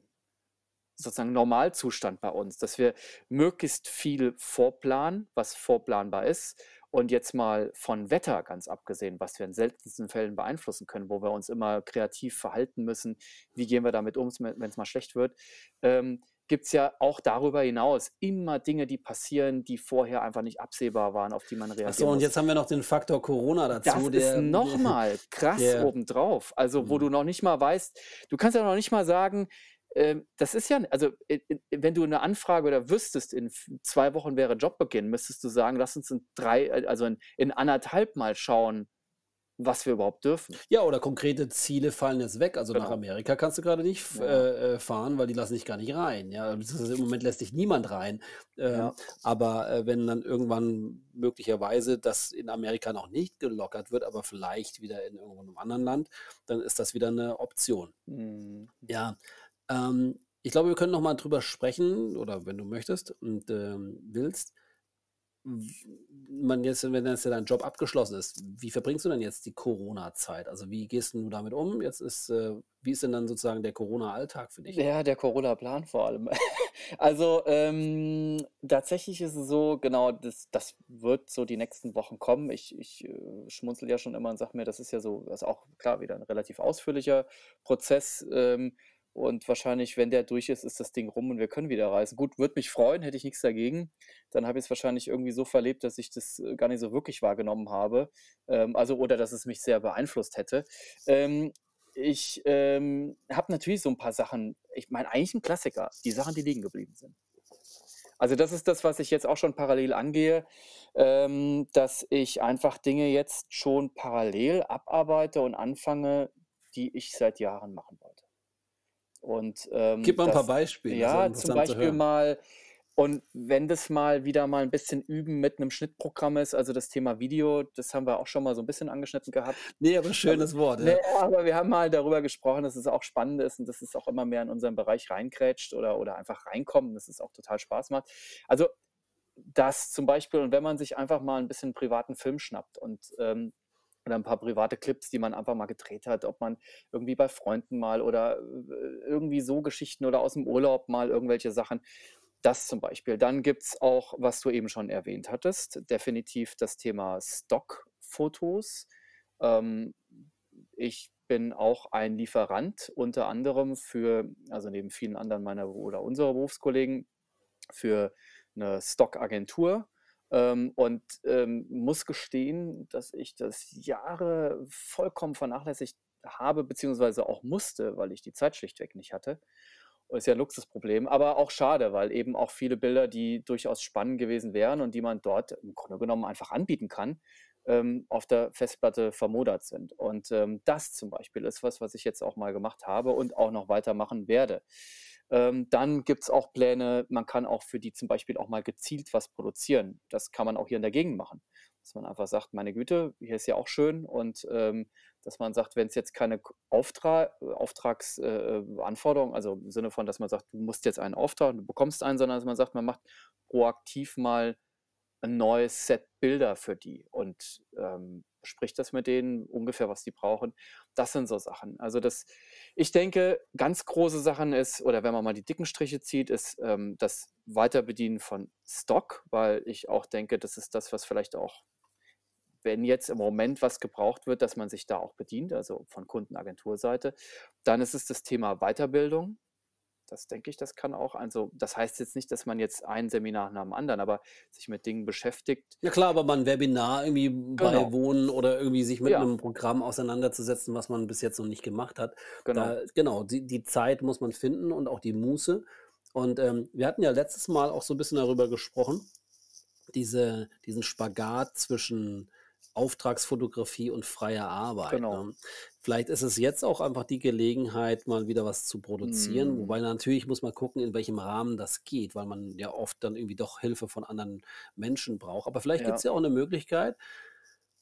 sozusagen Normalzustand bei uns, dass wir möglichst viel vorplanen, was vorplanbar ist. Und jetzt mal von Wetter ganz abgesehen, was wir in seltensten Fällen beeinflussen können, wo wir uns immer kreativ verhalten müssen. Wie gehen wir damit um, wenn es mal schlecht wird? Ähm, Gibt es ja auch darüber hinaus immer Dinge, die passieren, die vorher einfach nicht absehbar waren, auf die man Ach so, reagieren und jetzt haben wir noch den Faktor Corona Das dazu, ist der, noch mal krass der, obendrauf. Also, wo hm. du noch nicht mal weißt du kannst ja noch nicht mal sagen, ähm, das ist ja also, i i wenn du eine Anfrage oder wüsstest, in 2 Wochen wäre Jobbeginn, müsstest du sagen: „Lass uns in 3 äh, also in in 1,5 Mal schauen, was wir überhaupt dürfen.“ Ja, oder konkrete Ziele fallen jetzt weg. Also nach Genau. Amerika kannst du gerade nicht Ja. äh, äh, fahren, weil die lassen dich gar nicht rein, ja. Beziehungsweise im Moment lässt dich niemand rein. Ähm, Ja. aber, äh, wenn dann irgendwann möglicherweise das in Amerika noch nicht gelockert wird, aber vielleicht wieder in irgendwo 'nem anderen Land, dann ist das wieder 'ne Option. Mhm. Ja, ähm, ich glaube, wir können noch mal drüber sprechen oder wenn du möchtest und, ähm, willst. Man jetzt wenn jetzt ja dein Job abgeschlossen ist, wie verbringst du denn jetzt die Corona-Zeit? Also, wie gehst du damit um? Jetzt ist, äh wie ist denn dann sozusagen der Corona-Alltag für dich? Ja, der Corona-Plan vor allem. Also, ähm, tatsächlich ist es so, genau, das das wird so die nächsten Wochen kommen. Ich ich, äh, schmunzel ja schon immer und sage mir, das ist ja so das ist auch klar wieder 'n relativ ausführlicher Prozess, ähm, und wahrscheinlich, wenn der durch ist, ist das Ding rum und wir können wieder reisen. Gut, würde mich freuen, hätte ich nichts dagegen. Dann habe ich's wahrscheinlich irgendwie so verlebt, dass ich das, äh, gar nicht so wirklich wahrgenommen habe, ähm, also oder dass es mich sehr beeinflusst hätte. Ähm, ich, ähm, habe natürlich so ein paar Sachen ich meine, eigentlich ein Klassiker, die Sachen, die liegen geblieben sind. Also, das ist das, was ich jetzt auch schon parallel angehe, ähm, dass ich einfach Dinge jetzt schon parallel abarbeite und anfange, die ich seit Jahren machen wollte. Und, ähm, Gib mal 'n paar Beispiele, ja, zum zu Beispiel hören. mal und wenn das mal wieder mal 'n bisschen üben mit 'nem Schnittprogramm ist, also das Thema Video, das haben wir auch schon mal so 'n bisschen angeschnitten gehabt. Ne, aber schönes Wort, na ja. ja, aber wir haben mal darüber gesprochen, dass es auch spannend ist und dass es auch immer mehr in unseren Bereich reingrätscht oder oder einfach reinkommt, dass es auch total Spaß macht. Also, das zum Beispiel und wenn man sich einfach mal 'n bisschen privaten Film schnappt und, ähm oder 'n paar private Clips, die man einfach mal gedreht hat, ob man irgendwie bei Freunden mal oder, äh, irgendwie so Geschichten oder aus'm Urlaub mal irgendwelche Sachen. Das zum Beispiel. Dann gibt's auch, was du eben schon erwähnt hattest, definitiv das Thema Stockfotos. Ähm, ich bin auch ein Lieferant unter anderem für also neben vielen anderen meiner oder unserer Berufskollegen für 'ne Stockagentur, ähm, und, ähm, muss gestehen, dass ich das Jahre vollkommen vernachlässigt habe beziehungsweise auch musste, weil ich die Zeit schlichtweg nicht hatte. Ist ja 'n Luxusproblem, aber auch schade, weil eben auch viele Bilder, die durchaus spannend gewesen wären und die man dort im Grunde genommen einfach anbieten kann, ähm, auf der Festplatte vermodert sind. Und, ähm, das zum Beispiel ist was, was ich jetzt auch mal gemacht habe und auch noch weitermachen werde. Ähm, dann gibt's auch Pläne man kann auch für die zum Beispiel auch mal gezielt was produzieren. Das kann man auch hier in der Gegend machen. Dass man einfach sagt: „Meine Güte, hier ist ja auch schön“ und, ähm, dass man sagt, wenn's jetzt keine Auftra Auftrags äh, äh, also im Sinne von, dass man sagt, du musst jetzt einen Auftrag du bekommst einen, sondern dass man sagt, man macht proaktiv mal 'n neues Set Bilder für die und, ähm, bespricht das mit denen ungefähr, was die brauchen. Das sind so Sachen. Also das, ich denke, ganz große Sachen ist, oder wenn man mal die dicken Striche zieht, ist ähm, das Weiterbedienen von Stock, weil ich auch denke, das ist das, was vielleicht auch wenn jetzt im Moment was gebraucht wird, dass man sich da auch bedient, also von Kundenagenturseite. Dann ist es das Thema Weiterbildung. Das denke ich, das kann auch. Also, das heißt jetzt nicht, dass man jetzt ein Seminar nach dem anderen, aber sich mit Dingen beschäftigt. Ja klar, aber mal ein Webinar irgendwie Genau. beiwohnen oder irgendwie sich mit Ja, einem Programm auseinanderzusetzen, was man bis jetzt noch nicht gemacht hat. genau. Da, genau, die, die Zeit muss man finden und auch die Muße. Und ähm, wir hatten ja letztes Mal auch so ein bisschen darüber gesprochen, diese, diesen Spagat zwischen Auftragsfotografie und freier Arbeit. Genau. Ne? Vielleicht ist es jetzt auch einfach die Gelegenheit, mal wieder was zu produzieren. Mm, Wobei natürlich muss man gucken, in welchem Rahmen das geht, weil man ja oft dann irgendwie doch Hilfe von anderen Menschen braucht. Aber vielleicht gibt es ja. ja auch eine Möglichkeit,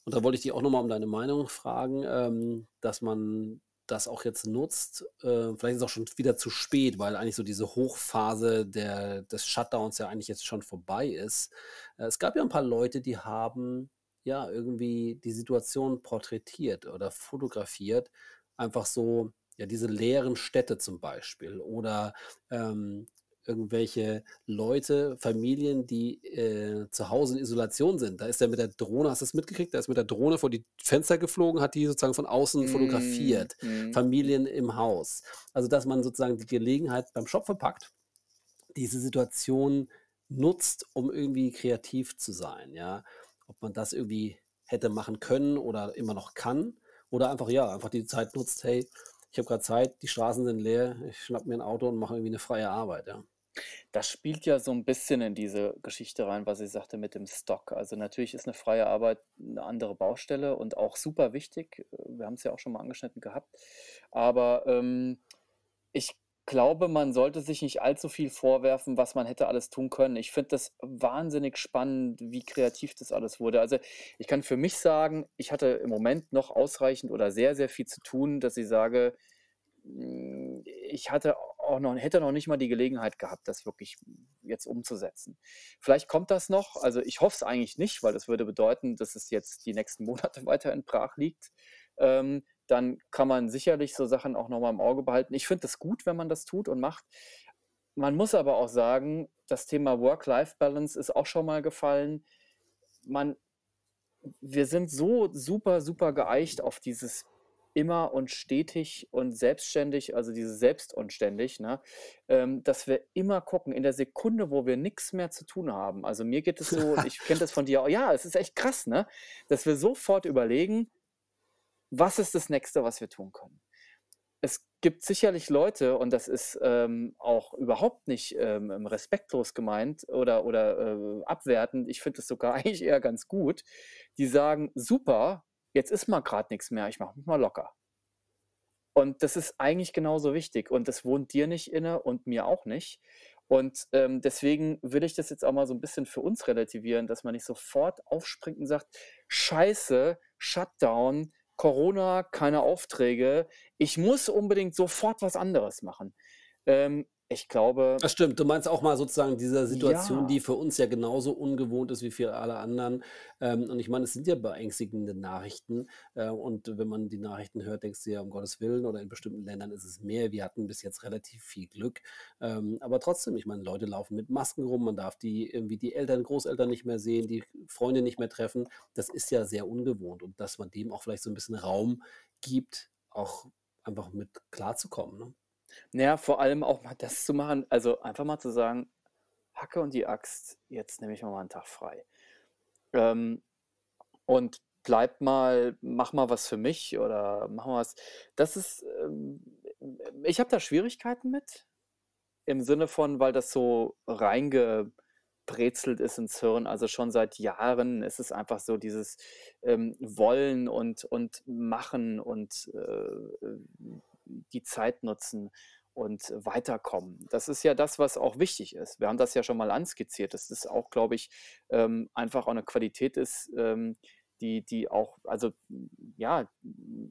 und da wollte ich dich auch nochmal um deine Meinung fragen, ähm, dass man das auch jetzt nutzt. Äh, vielleicht ist es auch schon wieder zu spät, weil eigentlich so diese Hochphase der, des Shutdowns ja eigentlich jetzt schon vorbei ist. Äh, es gab ja ein paar Leute, die haben ja irgendwie die Situation porträtiert oder fotografiert. Einfach so, ja, diese leeren Städte zum Beispiel oder ähm, irgendwelche Leute, Familien, die äh, zu Hause in Isolation sind. Da ist er mit der Drohne, hast du das mitgekriegt? Da ist mit der Drohne vor die Fenster geflogen, hat die sozusagen von außen Mm, fotografiert. mm, Familien im Haus. Also, dass man sozusagen die Gelegenheit beim Shop verpackt, diese Situation nutzt, um irgendwie kreativ zu sein, ja. Ob man das irgendwie hätte machen können oder immer noch kann oder einfach, ja, einfach die Zeit nutzt, hey, ich habe gerade Zeit, die Straßen sind leer, ich schnappe mir ein Auto und mache irgendwie eine freie Arbeit, ja. Das spielt ja so ein bisschen in diese Geschichte rein, was ich sagte mit dem Stock. Also natürlich ist eine freie Arbeit eine andere Baustelle und auch super wichtig. Wir haben es ja auch schon mal angeschnitten gehabt. Aber ähm, ich glaube, man sollte sich nicht allzu viel vorwerfen, was man hätte alles tun können. Ich finde das wahnsinnig spannend, wie kreativ das alles wurde. Also ich kann für mich sagen, ich hatte im Moment noch ausreichend oder sehr, sehr viel zu tun, dass ich sage, mm, ich hatte auch noch, hätte noch nicht mal die Gelegenheit gehabt, das wirklich jetzt umzusetzen. Vielleicht kommt das noch. Also ich hoffe es eigentlich nicht, weil das würde bedeuten, dass es jetzt die nächsten Monate weiter in Brach liegt. Ähm, dann kann man sicherlich so Sachen auch nochmal im Auge behalten. Ich finde das gut, wenn man das tut und macht. Man muss aber auch sagen, das Thema Work-Life-Balance ist auch schon mal gefallen. Man, wir sind so super, super geeicht auf dieses immer und stetig und selbstständig, also dieses selbst und ständig, ne, ähm, dass wir immer gucken, in der Sekunde, wo wir nichts mehr zu tun haben. Also mir geht es so, ich kenne das von dir ja, es ist echt krass, ne, dass wir sofort überlegen, was ist das Nächste, was wir tun können. Es gibt sicherlich Leute, und das ist ähm, auch überhaupt nicht ähm, respektlos gemeint oder, oder äh, abwertend, ich finde es sogar eigentlich eher ganz gut, die sagen, super, jetzt ist mal gerade nichts mehr, ich mache mich mal locker. Und das ist eigentlich genauso wichtig. Und das wohnt dir nicht inne und mir auch nicht. Und ähm, deswegen will ich das jetzt auch mal so ein bisschen für uns relativieren, dass man nicht sofort aufspringt und sagt, scheiße, Shutdown, Corona, keine Aufträge, ich muss unbedingt sofort was anderes machen. Ähm, ich glaube, Das stimmt. Du meinst auch mal sozusagen diese Situation, die ja, für uns ja genauso ungewohnt ist wie für alle anderen. Ähm, und ich meine, es sind ja beängstigende Nachrichten. Äh, und wenn man die Nachrichten hört, denkst du ja, um Gottes Willen, oder in bestimmten Ländern ist es mehr. Wir hatten bis jetzt relativ viel Glück. Ähm, aber trotzdem, ich meine, Leute laufen mit Masken rum, man darf die irgendwie die Eltern, Großeltern nicht mehr sehen, die Freunde nicht mehr treffen. Das ist ja sehr ungewohnt. Und dass man dem auch vielleicht so ein bisschen Raum gibt, auch einfach mit klarzukommen. Ne? Naja, vor allem auch mal das zu machen, also einfach mal zu sagen, Hacke und die Axt, jetzt nehme ich mir mal einen Tag frei. Ähm, und bleib mal, mach mal was für mich oder mach mal was. Das ist, ähm, ich habe da Schwierigkeiten mit, im Sinne von, weil das so reingebrezelt ist ins Hirn. Also schon seit Jahren ist es einfach so dieses ähm, Wollen und, und Machen und äh, die Zeit nutzen und weiterkommen. Das ist ja das, was auch wichtig ist. Wir haben das ja schon mal anskizziert, dass das auch, glaube ich, ähm, einfach auch eine Qualität ist, ähm, die, die auch, also ja,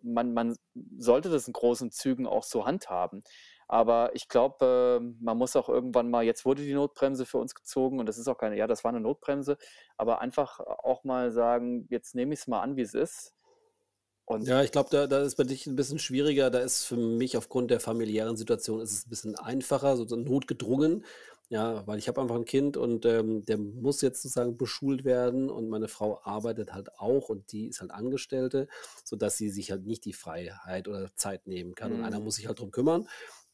man, man sollte das in großen Zügen auch so handhaben. Aber ich glaube, äh, man muss auch irgendwann mal, jetzt wurde die Notbremse für uns gezogen und das ist auch keine, ja, das war eine Notbremse, aber einfach auch mal sagen, jetzt nehme ich es mal an, wie es ist Und Ja, ich glaube, da da ist bei dich 'n bisschen schwieriger. Da ist für mich aufgrund der familiären Situation ist es 'n bisschen einfacher, so notgedrungen, ja, weil ich habe einfach 'n Kind und, ähm, der muss jetzt sozusagen beschult werden und meine Frau arbeitet halt auch und die ist halt Angestellte, sodass sie sich halt nicht die Freiheit oder Zeit nehmen kann und einer Mhm. muss sich halt drum kümmern.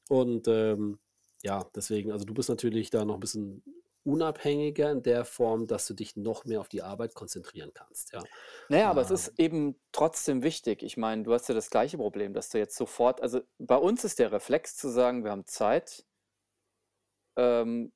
Und, ähm, ja, deswegen also, du bist natürlich da noch 'n bisschen unabhängiger in der Form, dass du dich noch mehr auf die Arbeit konzentrieren kannst, ja. Na ja, aber es ist Ähm eben trotzdem wichtig. Ich meine, du hast ja das gleiche Problem, dass du jetzt sofort also, bei uns ist der Reflex zu sagen: „Wir haben Zeit“ ähm,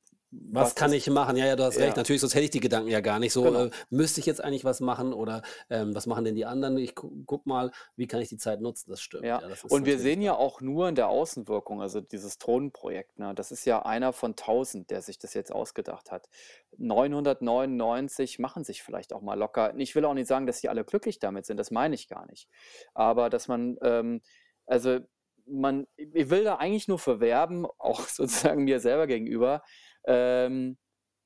Was was kann ist ich machen? Ja, ja, du hast recht. ja, Natürlich, sonst hätte ich die Gedanken ja gar nicht so, genau. äh, müsste ich jetzt eigentlich was machen oder, ähm, was machen denn die anderen? Ich gu gucke mal, wie kann ich die Zeit nutzen? Das stimmt, Ja, ja, das und wir sehen ja auch nur in der Außenwirkung, also dieses Drohnenprojekt, ne? Das ist ja einer von 1.000, der sich das jetzt ausgedacht hat. 999 machen sich vielleicht auch mal locker ich will auch nicht sagen, dass die alle glücklich damit sind, das meine ich gar nicht. Aber dass man, ähm also, man ich will da eigentlich nur für werben, auch sozusagen mir selber gegenüber, ähm,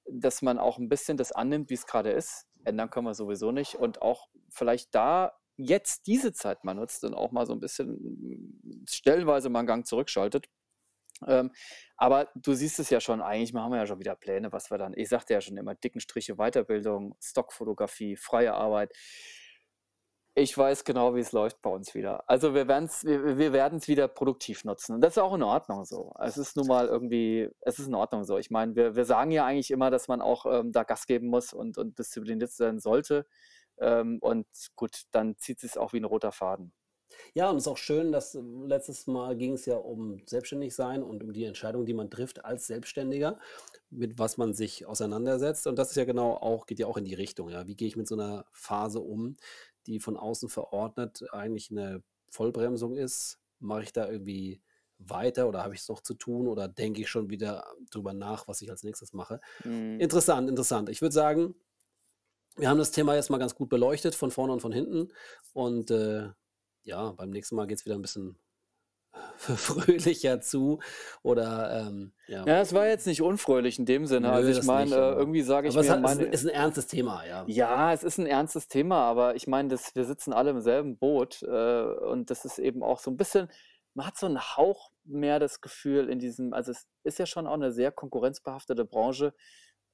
dass man auch 'n bisschen das annimmt, wie's grade ist. Ändern können wir sowieso nicht und auch vielleicht da jetzt diese Zeit mal nutzt und auch mal so 'n bisschen stellenweise mal 'n Gang zurückschaltet. Ähm, aber du siehst es ja schon, eigentlich machen wir ja schon wieder Pläne, was wir dann ich sagte ja schon immer, dicken Striche Weiterbildung, Stockfotografie, freie Arbeit. Ich weiß genau, wie's läuft bei uns wieder. Also, wir werden's wir wir werden's wieder produktiv nutzen und das ist auch in Ordnung so. Es ist nun mal irgendwie es ist in Ordnung so. Ich meine, wir wir sagen ja eigentlich immer, dass man auch, ähm, da Gas geben muss und und diszipliniert sein sollte. Ähm, und gut, dann zieht sich's auch wie 'n roter Faden. Ja, und ist auch schön, dass letztes Mal ging's ja um selbstständig sein und um die Entscheidung, die man trifft als Selbstständiger, mit was man sich auseinandersetzt. Und das ist ja genau auch geht ja auch in die Richtung, ja. Wie gehe ich mit so 'ner Phase um, die von außen verordnet eigentlich 'ne Vollbremsung ist? Mache ich da irgendwie weiter oder habe ich's noch zu tun oder denke ich schon wieder drüber nach, was ich als Nächstes mache? Mhm. Interessant, interessant. Ich würde sagen, wir haben das Thema jetzt mal ganz gut beleuchtet von vorne und von hinten und, äh, ja, beim nächsten Mal geht's wieder 'n bisschen fröhlicher zu oder, ähm, ja. Ja, es war jetzt nicht unfröhlich in dem Sinne. Also, Nö, ich das meine, äh, irgendwie sage ich aber es mir, es meine ist 'n ernstes Thema, ja. Ja, es ist 'n ernstes Thema, aber ich meine, das wir sitzen alle im selben Boot, äh, und das ist eben auch so 'n bisschen man hat so 'n Hauch mehr das Gefühl in diesem also, es ist ja schon auch 'ne sehr konkurrenzbehaftete Branche,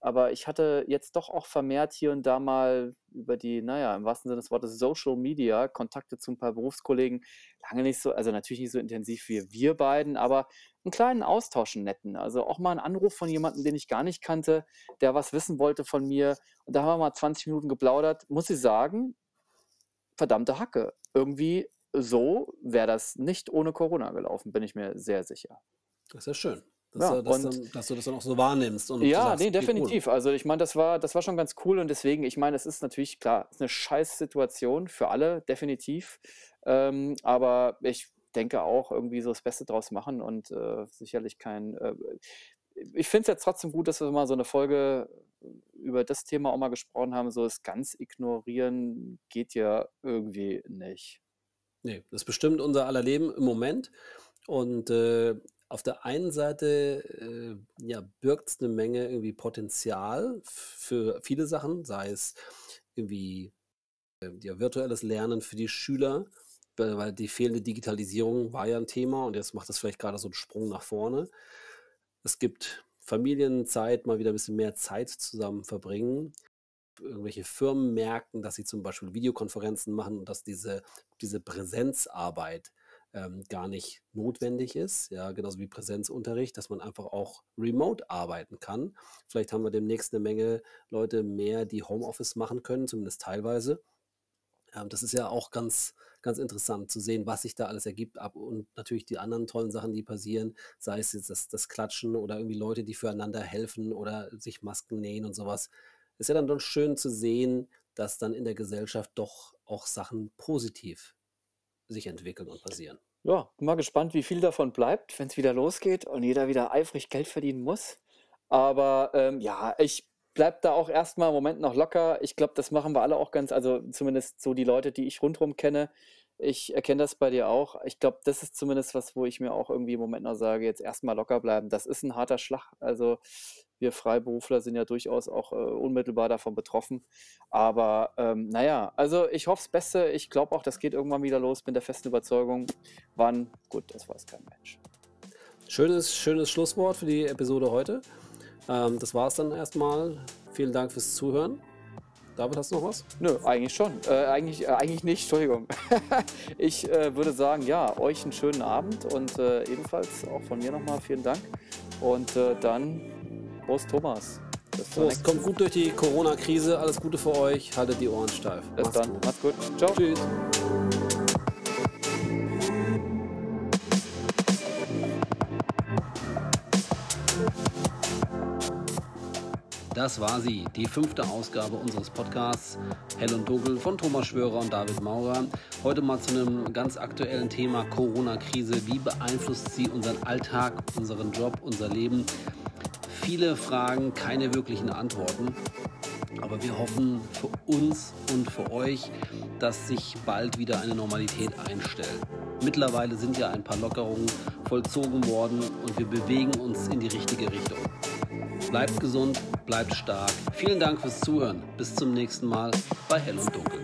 aber ich hatte jetzt doch auch vermehrt hier und da mal über die, na ja, im wahrsten Sinne des Wortes Social Media Kontakte zu 'n paar Berufskollegen. Lange nicht so also, natürlich nicht so intensiv wie wir beiden, aber 'n kleinen Austausch, 'n netten. Also, auch mal 'n Anruf von jemandem, den ich gar nicht kannte, der was wissen wollte von mir. Und da haben wir mal 20 Minuten geplaudert. Muss ich sagen, verdammte Hacke. Irgendwie so wäre das nicht ohne Corona gelaufen, bin ich mir sehr sicher. Das ist ja schön, dass Ja, du das und dann dass du das dann auch so wahrnimmst und Ja, sagst: ne, „Okay, cool.“ definitiv. Also, ich meine, das war das war schon ganz cool und deswegen ich meine, es ist natürlich klar, ist 'ne Scheißsituation für alle, definitiv. Ähm, aber ich denke auch irgendwie so das Beste draus machen und, äh, sicherlich kein, äh ich finde es jetzt trotzdem gut, dass wir mal so 'ne Folge über das Thema auch mal gesprochen haben. So das ganz ignorieren geht ja irgendwie nicht. Ne, das bestimmt unser aller Leben im Moment und, äh, auf der einen Seite, äh, ja, birgt's 'ne Menge irgendwie Potenzial für viele Sachen, sei es irgendwie, ähm, ja, virtuelles Lernen für die Schüler, weil die fehlende Digitalisierung war ja 'n Thema und jetzt macht das vielleicht grade so 'n Sprung nach vorne. Es gibt Familienzeit, mal wieder bisschen mehr Zeit zusammen verbringen. Irgendwelche Firmen merken, dass sie zum Beispiel Videokonferenzen machen und dass diese diese Präsenzarbeit, ähm, gar nicht notwendig ist, ja, genauso wie Präsenzunterricht, dass man einfach auch remote arbeiten kann. Vielleicht haben wir demnächst 'ne Menge Leute mehr, die Homeoffice machen können, zumindest teilweise. Ähm, das ist ja auch ganz ganz interessant zu sehen, was sich da alles ergibt ab und natürlich die anderen tollen Sachen, die passieren, sei es jetzt das das Klatschen oder irgendwie Leute, die füreinander helfen oder sich Masken nähen und so was. Ist ja dann doch schön zu sehen, dass dann in der Gesellschaft doch auch Sachen positiv sich entwickeln und passieren. Ja, bin mal gespannt, wie viel davon bleibt, wenn's wieder losgeht und jeder wieder eifrig Geld verdienen muss. Aber, ähm, ja, ich bleibe da auch erst mal im Moment noch locker. Ich glaube, das machen wir alle auch ganz also, zumindest so die Leute, die ich rundrum kenne. Ich erkenne das bei dir auch. Ich glaube, das ist zumindest was, wo ich mir auch irgendwie im Moment noch sage, jetzt erstmal locker bleiben. Das ist ein harter Schlag. Also wir Freiberufler sind ja durchaus auch äh, unmittelbar davon betroffen. Aber ähm, naja, also ich hoffe das Beste. Ich glaube auch, das geht irgendwann wieder los. Bin der festen Überzeugung. Wann? Gut, das weiß kein Mensch. Schönes, schönes Schlusswort für die Episode heute. Ähm, das war es dann erstmal. Vielen Dank fürs Zuhören. David, hast du noch was? Nö, eigentlich schon. Äh, eigentlich, äh, eigentlich nicht, Entschuldigung. ich äh, würde sagen, ja, euch einen schönen Abend und äh, ebenfalls auch von mir nochmal vielen Dank. Und äh, dann, Prost Thomas. Prost, kommt gut durch die Corona-Krise. Alles Gute für euch. Haltet die Ohren steif. Bis Macht's dann. Gut. Macht's gut. Ciao. Tschüss. Das war sie, die fünfte Ausgabe unseres Podcasts Hell und Dunkel von Thomas Schwörer und David Maurer. Heute mal zu einem ganz aktuellen Thema Corona-Krise. Wie beeinflusst sie unseren Alltag, unseren Job, unser Leben? Viele Fragen, keine wirklichen Antworten. Aber wir hoffen für uns und für euch, dass sich bald wieder eine Normalität einstellt. Mittlerweile sind ja ein paar Lockerungen vollzogen worden und wir bewegen uns in die richtige Richtung. Bleibt gesund, bleibt stark. Vielen Dank fürs Zuhören. Bis zum nächsten Mal bei Hell und Dunkel.